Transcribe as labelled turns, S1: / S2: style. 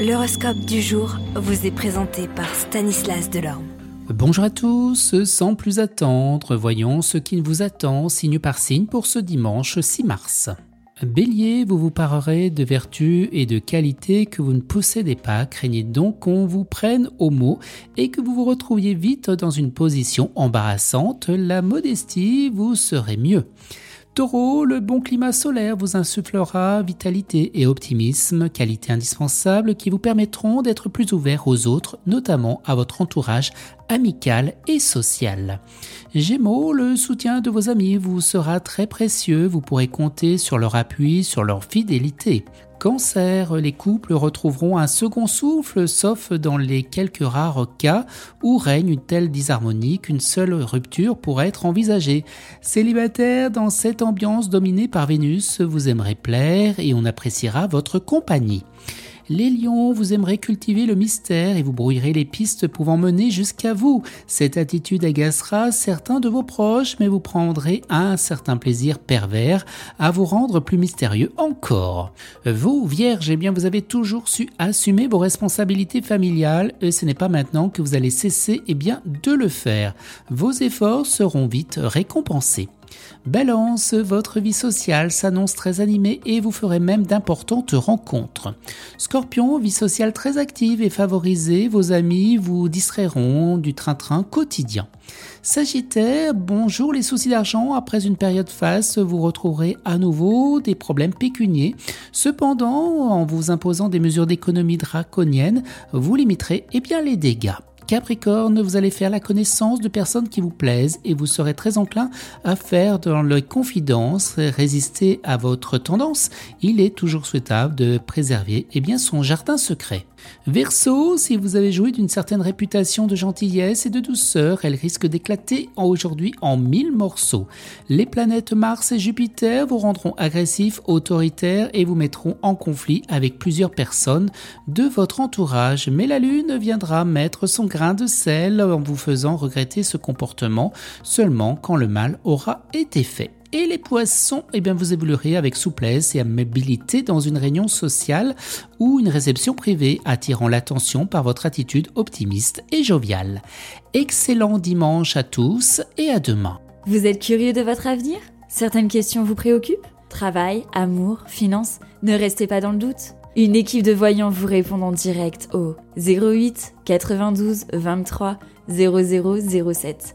S1: L'horoscope du jour vous est présenté par Stanislas Delorme.
S2: Bonjour à tous, sans plus attendre, voyons ce qui vous attend signe par signe pour ce dimanche 6 mars. Bélier, vous vous parerez de vertus et de qualités que vous ne possédez pas, craignez donc qu'on vous prenne au mot et que vous vous retrouviez vite dans une position embarrassante, la modestie vous serait mieux. Taureau, le bon climat solaire vous insufflera vitalité et optimisme, qualités indispensables qui vous permettront d'être plus ouvert aux autres, notamment à votre entourage amical et social. Gémeaux, le soutien de vos amis vous sera très précieux, vous pourrez compter sur leur appui, sur leur fidélité. Cancer, les couples retrouveront un second souffle, sauf dans les quelques rares cas où règne une telle disharmonie qu'une seule rupture pourrait être envisagée. Célibataire, dans cette ambiance dominée par Vénus, vous aimerez plaire et on appréciera votre compagnie. Les lions, vous aimerez cultiver le mystère et vous brouillerez les pistes pouvant mener jusqu'à vous. Cette attitude agacera certains de vos proches, mais vous prendrez un certain plaisir pervers à vous rendre plus mystérieux encore. Vous, vierge, eh bien, vous avez toujours su assumer vos responsabilités familiales et ce n'est pas maintenant que vous allez cesser eh bien, de le faire. Vos efforts seront vite récompensés. Balance, votre vie sociale s'annonce très animée et vous ferez même d'importantes rencontres. Scorpion, vie sociale très active et favorisée, vos amis vous distrairont du train-train quotidien. Sagittaire, bonjour les soucis d'argent, après une période face, vous retrouverez à nouveau des problèmes pécuniers. Cependant, en vous imposant des mesures d'économie draconiennes, vous limiterez eh bien, les dégâts. Capricorne, vous allez faire la connaissance de personnes qui vous plaisent et vous serez très enclin à faire dans les confidences, résister à votre tendance. Il est toujours souhaitable de préserver eh son jardin secret. Verseau, si vous avez joué d'une certaine réputation de gentillesse et de douceur, elle risque d'éclater aujourd'hui en mille morceaux. Les planètes Mars et Jupiter vous rendront agressifs, autoritaires et vous mettront en conflit avec plusieurs personnes de votre entourage. Mais la Lune viendra mettre son grain de sel en vous faisant regretter ce comportement seulement quand le mal aura été fait. Et les poissons, eh bien, vous évoluerez avec souplesse et amabilité dans une réunion sociale ou une réception privée, attirant l'attention par votre attitude optimiste et joviale. Excellent dimanche à tous et à demain.
S3: Vous êtes curieux de votre avenir? Certaines questions vous préoccupent? Travail, amour, finances? Ne restez pas dans le doute. Une équipe de voyants vous répond en direct au 08 92 23 0007.